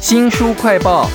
新书快报。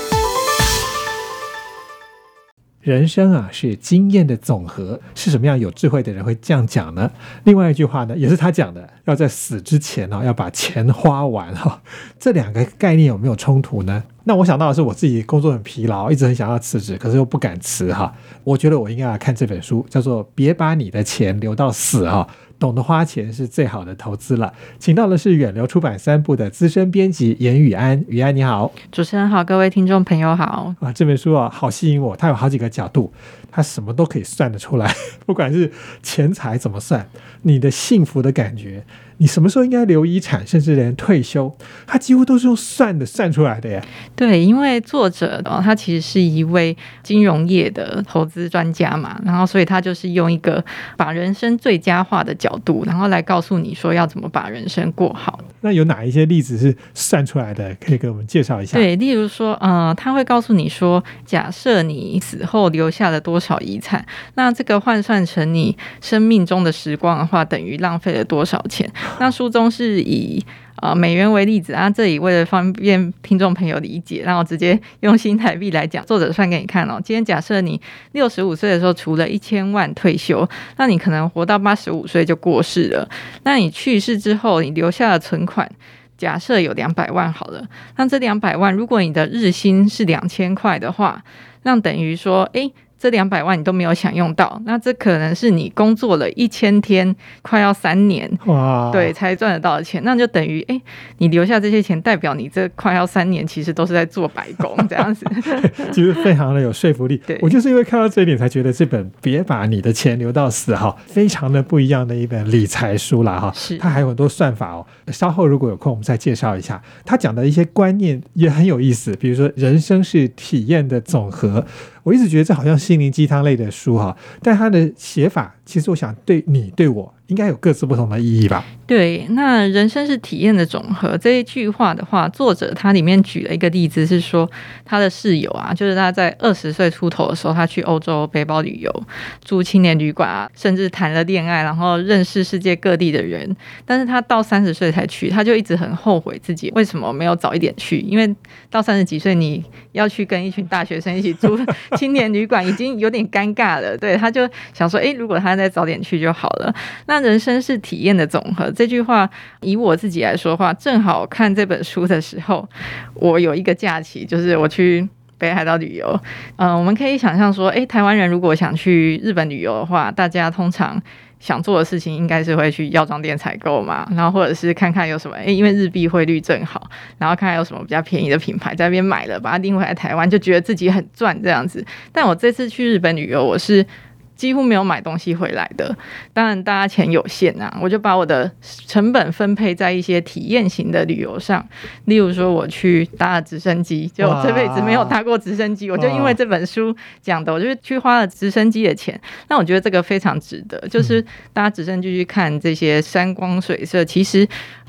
人生啊是经验的总和，是什么样有智慧的人会这样讲呢？另外一句话呢，也是他讲的，要在死之前呢、要把钱花完哈、这两个概念有没有冲突呢？那我想到的是，我自己工作很疲劳，一直很想要辞职，可是又不敢辞哈。我觉得我应该要看这本书，叫做《别把你的钱留到死》哈。懂得花钱是最好的投资了。请到的是远流出版三部的资深编辑严宇安，宇安你好。主持人好，各位听众朋友好。啊，这本书啊，好吸引我，它有好几个角度，它什么都可以算得出来，不管是钱财怎么算，你的幸福的感觉，你什么时候应该留遗产，甚至连退休，他几乎都是用算的算出来的耶。对，因为作者哦，他其实是一位金融业的投资专家嘛，然后所以他就是用一个把人生最佳化的角度，然后来告诉你说要怎么把人生过好。那有哪一些例子是算出来的？可以给我们介绍一下？，对，例如说，呃，他会告诉你说，假设你死后留下了多少遗产，那这个换算成你生命中的时光的话，等于浪费了多少钱？那书中是以呃美元为例子啊，这里为了方便听众朋友理解，那我直接 用新台币来讲，作者算给你看哦。今天假设你六十五岁的时候除了一千万退休，那你可能活到八十五岁就过世了。那你去世之后，你留下的存款。假设有两百万好了，那这两百万，如果你的日薪是两千块的话，那等于说，诶，这两百万你都没有享用到，那这可能是你工作了一千天，快要三年，哇，对，才赚得到的钱，那就等于，诶，你留下这些钱，代表你这快要三年其实都是在做白工这样子。其实非常的有说服力对。我就是因为看到这一点，才觉得这本《别把你的钱留到死》哈，非常的不一样的一本理财书啦哈。是它还有很多算法哦。稍后如果有空，我们再介绍一下。他讲的一些观念也很有意思，比如说人生是体验的总和。我一直觉得这好像心灵鸡汤类的书哈，但它的写法，其实我想对你对我应该有各自不同的意义吧。对，那人生是体验的总和这一句话的话，作者他里面举了一个例子，是说他的室友啊，就是他在二十岁出头的时候，他去欧洲背包旅游，住青年旅馆啊，甚至谈了恋爱，然后认识世界各地的人。但是他到三十岁才去，他就一直很后悔自己为什么没有早一点去，因为到三十几岁你要去跟一群大学生一起住青年旅馆，已经有点尴尬了。对，他就想说，诶，如果他再早点去就好了。那人生是体验的总和，这句话以我自己来说话，正好看这本书的时候，我有一个假期，就是我去。北海道旅游，嗯、我们可以想象说，诶，台湾人如果想去日本旅游的话，大家通常想做的事情应该是会去药妆店采购嘛，然后或者是看看有什么，诶，因为日币汇率正好，然后看看有什么比较便宜的品牌在那边买了，把它订回来台湾，就觉得自己很赚这样子。但我这次去日本旅游，我是几乎没有买东西回来的。当然，大家钱有限啊，我就把我的成本分配在一些体验型的旅游上，例如说我去搭了直升机，就我这辈子没有搭过直升机，我就因为这本书讲的，我就去花了直升机的钱。那我觉得这个非常值得，就是搭直升机去看这些山光水色，其实。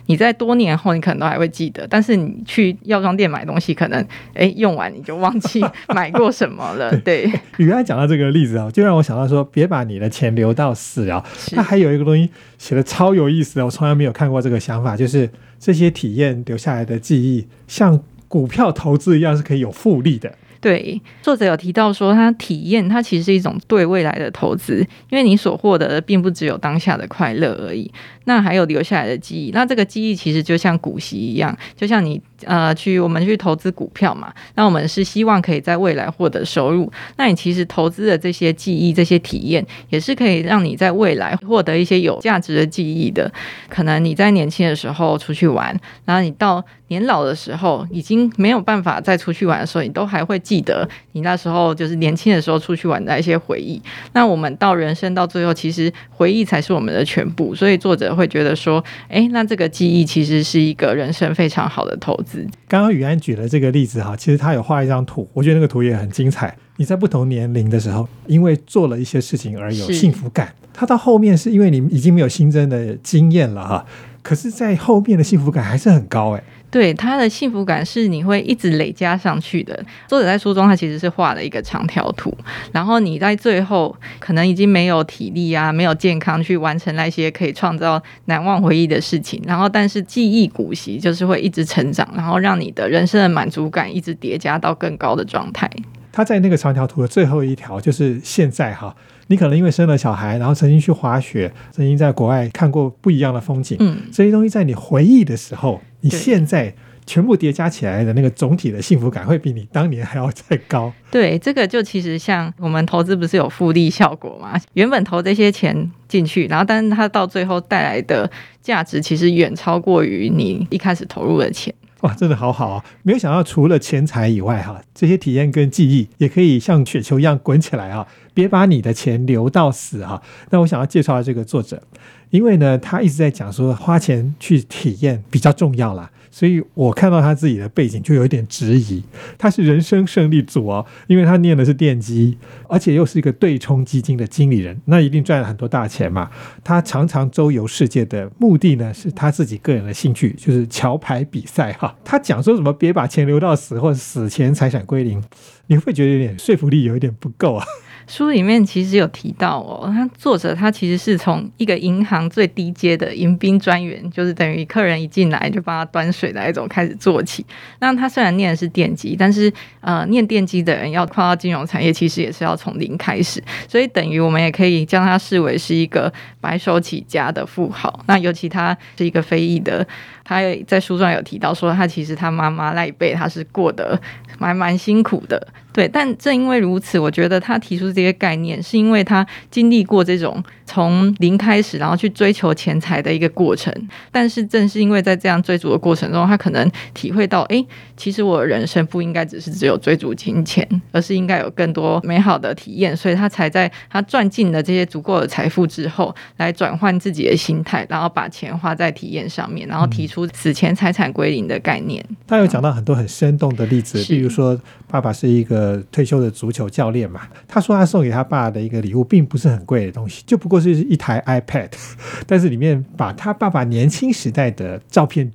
你在多年后，你可能都还会记得，但是你去药妆店买东西，可能诶用完你就忘记 买过什么了。对，你刚才讲到这个例子啊，就让我想到说，别把你的钱留到死啊。是它还有一个东西写的超有意思的，我从来没有看过这个想法，就是这些体验留下来的记忆，像股票投资一样是可以有复利的。对，作者有提到说，他体验它其实是一种对未来的投资，因为你所获得的并不只有当下的快乐而已，那还有留下来的记忆。那这个记忆其实就像股息一样，就像你呃去我们去投资股票嘛，那我们是希望可以在未来获得收入。那你其实投资的这些记忆、这些体验，也是可以让你在未来获得一些有价值的记忆的。可能你在年轻的时候出去玩，然后你到年老的时候已经没有办法再出去玩的时候，你都还会记得你那时候就是年轻的时候出去玩的一些回忆。那我们到人生到最后，其实回忆才是我们的全部。所以作者会觉得说，诶，那这个记忆其实是一个人生非常好的投。刚刚雨安举了这个例子哈，其实他有画一张图，我觉得那个图也很精彩。你在不同年龄的时候，因为做了一些事情而有幸福感，他到后面是因为你已经没有新增的经验了哈，可是，在后面的幸福感还是很高哎。对他的幸福感是你会一直累加上去的。作者在书中他其实是画了一个长条图，然后你在最后可能已经没有体力啊，没有健康去完成那些可以创造难忘回忆的事情，然后但是记忆古稀就是会一直成长，然后让你的人生的满足感一直叠加到更高的状态。他在那个长条图的最后一条，就是现在哈，你可能因为生了小孩，然后曾经去滑雪，曾经在国外看过不一样的风景，嗯，这些东西在你回忆的时候，你现在全部叠加起来的那个总体的幸福感，会比你当年还要再高。对，这个就其实像我们投资不是有复利效果嘛？原本投这些钱进去，然后但是它到最后带来的价值，其实远超过于你一开始投入的钱。哇，真的好好啊！没有想到，除了钱财以外，哈，这些体验跟记忆也可以像雪球一样滚起来啊！别把你的钱留到死哈。那我想要介绍这个作者，因为呢，他一直在讲说花钱去体验比较重要啦，所以我看到他自己的背景就有一点质疑。他是人生胜利组哦，因为他念的是电机，而且又是一个对冲基金的经理人，那一定赚了很多大钱嘛。他常常周游世界的目的呢，是他自己个人的兴趣，就是桥牌比赛哈。他讲说什么别把钱留到死，或者死前财产归零，你会觉得有点说服力有一点不够啊。书里面其实有提到哦，他作者他其实是从一个银行最低阶的迎宾专员，就是等于客人一进来就帮他端水的那种开始做起。那他虽然念的是电机，但是呃，念电机的人要跨到金融产业，其实也是要从零开始，所以等于我们也可以将他视为是一个白手起家的富豪。那尤其他是一个非裔的，他在书上有提到说，他其实他妈妈那一辈他是过得蛮蛮辛苦的。对，但正因为如此，我觉得他提出这些概念，是因为他经历过这种从零开始，然后去追求钱财的一个过程。但是正是因为在这样追逐的过程中，他可能体会到，哎，其实我的人生不应该只是只有追逐金钱，而是应该有更多美好的体验。所以他才在他赚进了这些足够的财富之后，来转换自己的心态，然后把钱花在体验上面，然后提出死前财产归零的概念。他有讲到很多很生动的例子，比如说爸爸是一个退休的足球教练嘛，他说他送给他爸的一个礼物并不是很贵的东西，就不过是一台 iPad，但是里面把他爸爸年轻时代的照片。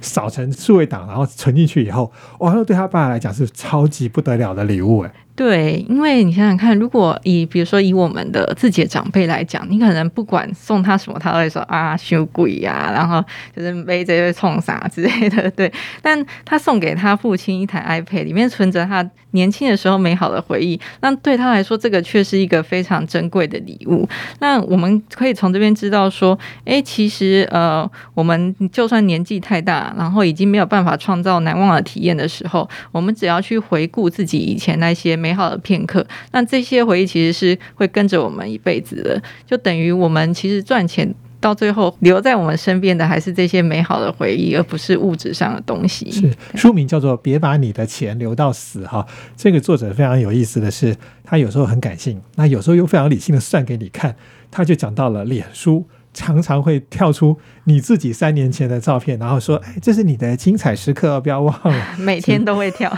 扫成数位档，然后存进去以后，哇，那对他爸来讲是超级不得了的礼物哎。对，因为你想想看，如果以比如说以我们的自己的长辈来讲，你可能不管送他什么，他都会说啊修鬼呀，然后就是背这些冲啥之类的。对，但他送给他父亲一台 iPad，里面存着他年轻的时候美好的回忆，那对他来说，这个却是一个非常珍贵的礼物。那我们可以从这边知道说，哎，其实呃，我们就算年纪太大，然后已经没有办法创造难忘的体验的时候，我们只要去回顾自己以前那些美好的片刻，那这些回忆其实是会跟着我们一辈子的，就等于我们其实赚钱。到最后留在我们身边的还是这些美好的回忆，而不是物质上的东西。是书名叫做《别把你的钱留到死》哈。这个作者非常有意思的是，他有时候很感性，那有时候又非常理性的算给你看。他就讲到了脸书常常会跳出你自己三年前的照片，然后说：“哎，这是你的精彩时刻，不要忘了。”每天都会跳。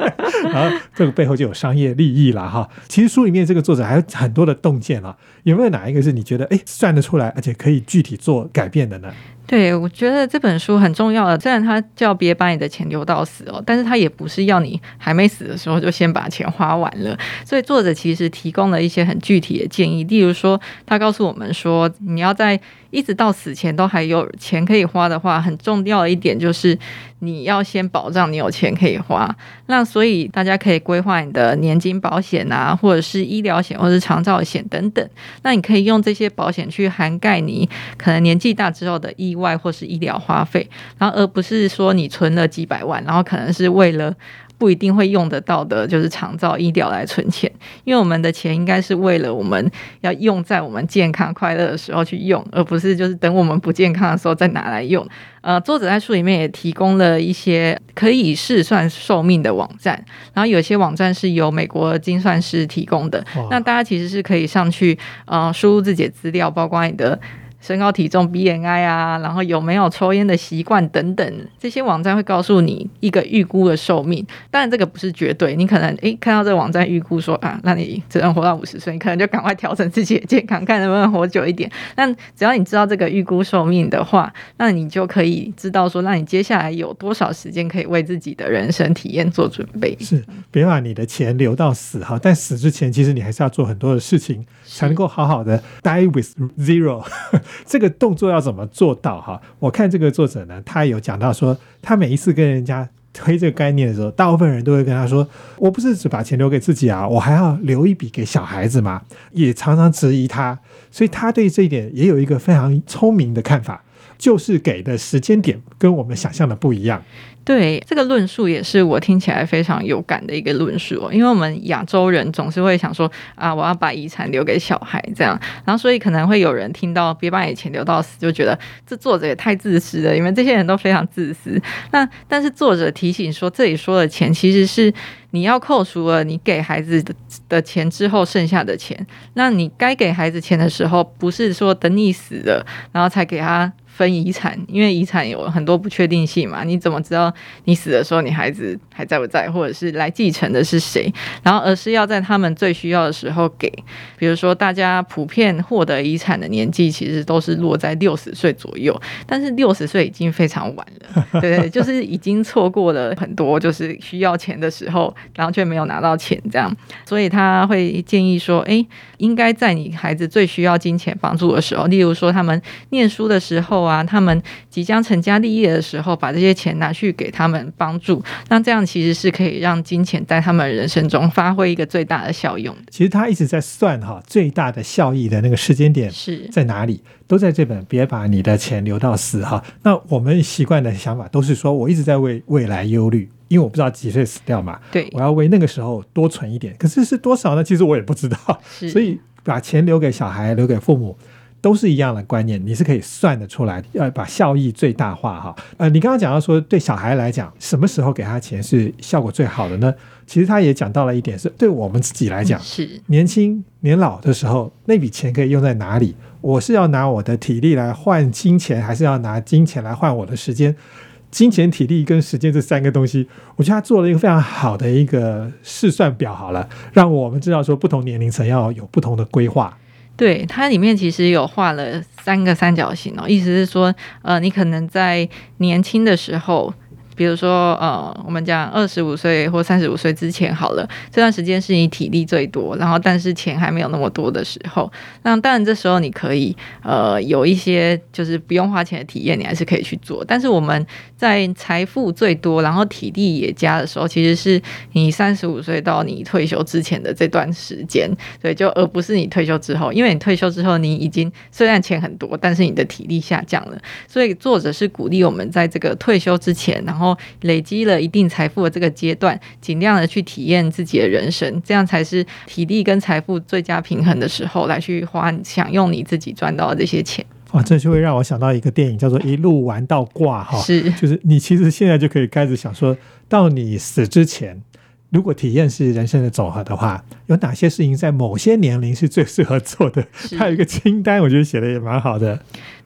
然后这个背后就有商业利益了哈。其实书里面这个作者还有很多的洞见啊，有没有哪一个是你觉得哎算得出来，而且可以具体做改变的呢？对，我觉得这本书很重要的，虽然它叫别把你的钱留到死哦，但是它也不是要你还没死的时候就先把钱花完了。所以作者其实提供了一些很具体的建议，例如说，他告诉我们说，你要在一直到死前都还有钱可以花的话，很重要的一点就是你要先保障你有钱可以花。那所以大家可以规划你的年金保险啊，或者是医疗险，或者是长照险等等。那你可以用这些保险去涵盖你可能年纪大之后的意外或是医疗花费，然后而不是说你存了几百万，然后可能是为了。不一定会用得到的，就是长照医疗来存钱，因为我们的钱应该是为了我们要用在我们健康快乐的时候去用，而不是就是等我们不健康的时候再拿来用。呃，作者在书里面也提供了一些可以试算寿命的网站，然后有些网站是由美国精算师提供的，那大家其实是可以上去呃输入自己的资料，包括你的。身高体重 BMI 啊，然后有没有抽烟的习惯等等，这些网站会告诉你一个预估的寿命。当然这个不是绝对，你可能诶看到这个网站预估说啊，那你只能活到五十岁，你可能就赶快调整自己的健康，看能不能活久一点。但只要你知道这个预估寿命的话，那你就可以知道说，那你接下来有多少时间可以为自己的人生体验做准备。是，别把你的钱留到死哈，但死之前，其实你还是要做很多的事情，才 能够好好的 die with zero。这个动作要怎么做到哈？我看这个作者呢，他有讲到说，他每一次跟人家推这个概念的时候，大部分人都会跟他说：“我不是只把钱留给自己啊，我还要留一笔给小孩子嘛。”也常常质疑他，所以他对这一点也有一个非常聪明的看法，就是给的时间点跟我们想象的不一样。对这个论述也是我听起来非常有感的一个论述哦，因为我们亚洲人总是会想说啊，我要把遗产留给小孩这样，然后所以可能会有人听到别把你钱留到死，就觉得这作者也太自私了，因为这些人都非常自私。那但是作者提醒说，这里说的钱其实是你要扣除了你给孩子的的钱之后剩下的钱，那你该给孩子钱的时候，不是说等你死了然后才给他。分遗产，因为遗产有很多不确定性嘛，你怎么知道你死的时候你孩子还在不在，或者是来继承的是谁？然后而是要在他们最需要的时候给。比如说，大家普遍获得遗产的年纪其实都是落在六十岁左右，但是六十岁已经非常晚了，对，就是已经错过了很多就是需要钱的时候，然后却没有拿到钱这样。所以他会建议说，哎，应该在你孩子最需要金钱帮助的时候，例如说他们念书的时候。啊，他们即将成家立业的时候，把这些钱拿去给他们帮助，那这样其实是可以让金钱在他们人生中发挥一个最大的效用。其实他一直在算哈，最大的效益的那个时间点是在哪里，都在这本。别把你的钱留到死哈。那我们习惯的想法都是说，我一直在为未来忧虑，因为我不知道几岁死掉嘛。对，我要为那个时候多存一点。可是是多少呢？其实我也不知道。所以把钱留给小孩，留给父母。都是一样的观念，你是可以算得出来，要把效益最大化哈。呃，你刚刚讲到说，对小孩来讲，什么时候给他钱是效果最好的呢？其实他也讲到了一点，是对我们自己来讲，是年轻年老的时候，那笔钱可以用在哪里？我是要拿我的体力来换金钱，还是要拿金钱来换我的时间？金钱、体力跟时间这三个东西，我觉得他做了一个非常好的一个试算表，好了，让我们知道说，不同年龄层要有不同的规划。对，它里面其实有画了三个三角形哦，意思是说，呃，你可能在年轻的时候。比如说，呃，我们讲二十五岁或三十五岁之前好了，这段时间是你体力最多，然后但是钱还没有那么多的时候。那当然这时候你可以，呃，有一些就是不用花钱的体验，你还是可以去做。但是我们在财富最多，然后体力也加的时候，其实是你三十五岁到你退休之前的这段时间，对，就而不是你退休之后，因为你退休之后，你已经虽然钱很多，但是你的体力下降了。所以作者是鼓励我们在这个退休之前，然后累积了一定财富的这个阶段，尽量的去体验自己的人生，这样才是体力跟财富最佳平衡的时候，来去花享用你自己赚到的这些钱。哇，这就会让我想到一个电影，叫做《一路玩到挂》哈，是，就是你其实现在就可以开始想说，到你死之前。如果体验是人生的总和的话，有哪些事情在某些年龄是最适合做的？他有一个清单，我觉得写的也蛮好的。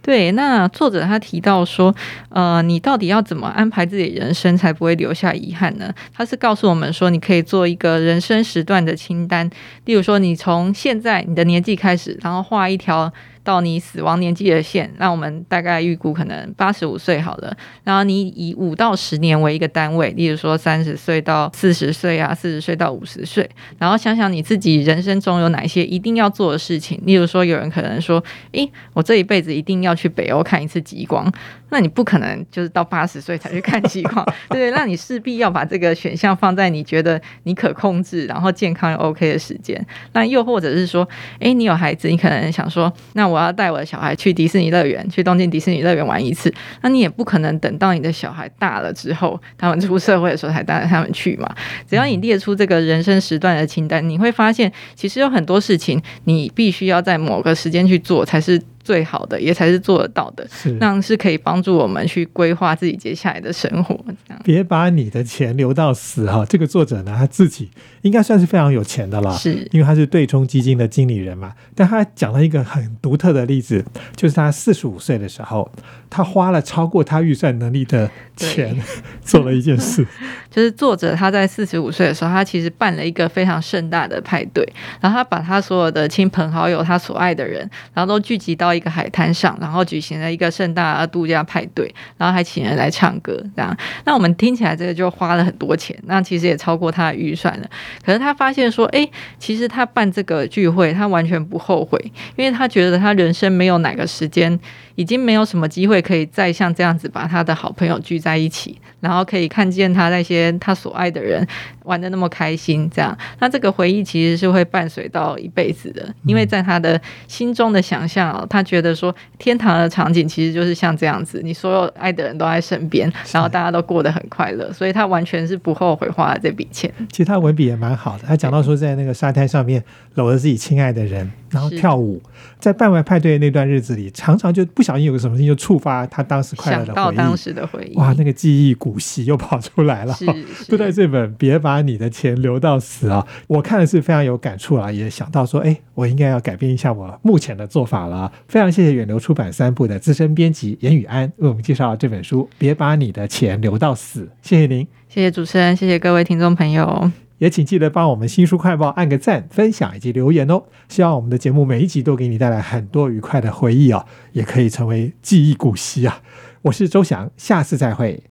对，那作者他提到说，呃，你到底要怎么安排自己人生才不会留下遗憾呢？他是告诉我们说，你可以做一个人生时段的清单，例如说，你从现在你的年纪开始，然后画一条。到你死亡年纪的线，那我们大概预估可能八十五岁好了。然后你以五到十年为一个单位，例如说三十岁到四十岁啊，四十岁到五十岁。然后想想你自己人生中有哪些一定要做的事情，例如说有人可能说，诶，我这一辈子一定要去北欧看一次极光。那你不可能就是到八十岁才去看极光，对那你势必要把这个选项放在你觉得你可控制，然后健康又 OK 的时间。那又或者是说，哎，你有孩子，你可能想说，那我要带我的小孩去迪士尼乐园，去东京迪士尼乐园玩一次。那你也不可能等到你的小孩大了之后，他们出社会的时候才带着他们去嘛。只要你列出这个人生时段的清单，你会发现，其实有很多事情你必须要在某个时间去做，才是。最好的，也才是做得到的，是那样是可以帮助我们去规划自己接下来的生活。这样别把你的钱留到死哈、这个作者呢，他自己应该算是非常有钱的了，是因为他是对冲基金的经理人嘛。但他讲了一个很独特的例子，就是他四十五岁的时候，他花了超过他预算能力的钱做了一件事，就是作者他在四十五岁的时候，他其实办了一个非常盛大的派对，然后他把他所有的亲朋好友、他所爱的人，然后都聚集到一个海滩上，然后举行了一个盛大的度假派对，然后还请人来唱歌，这样。那我们听起来这个就花了很多钱，那其实也超过他的预算了。可是他发现说，哎，其实他办这个聚会，他完全不后悔，因为他觉得他人生没有哪个时间已经没有什么机会可以再像这样子把他的好朋友聚在一起，然后可以看见他那些他所爱的人玩的那么开心，这样，那这个回忆其实是会伴随到一辈子的，因为在他的心中的想象哦，他觉得说天堂的场景其实就是像这样子，你所有爱的人都在身边，然后大家都过得很快乐，所以他完全是不后悔花了这笔钱。其实他文笔也蛮好的。他讲到说，在那个沙滩上面搂着自己亲爱的人，然后跳舞，在办完派对的那段日子里，常常就不小心有个什么事情就触发他当时快乐想的回到当。时的回忆，哇，那个记忆古稀又跑出来了。是就在 这本《别把你的钱留到死》啊，我看的是非常有感触啊，也想到说，哎，我应该要改变一下我目前的做法了啊。非常谢谢远流出版三部的资深编辑严宇安为我们介绍这本书《别把你的钱留到死》，谢谢您。谢谢主持人，谢谢各位听众朋友。也请记得帮我们新书快报按个赞、分享以及留言哦。希望我们的节目每一集都给你带来很多愉快的回忆哦，也可以成为记忆古稀啊。我是周翔，下次再会。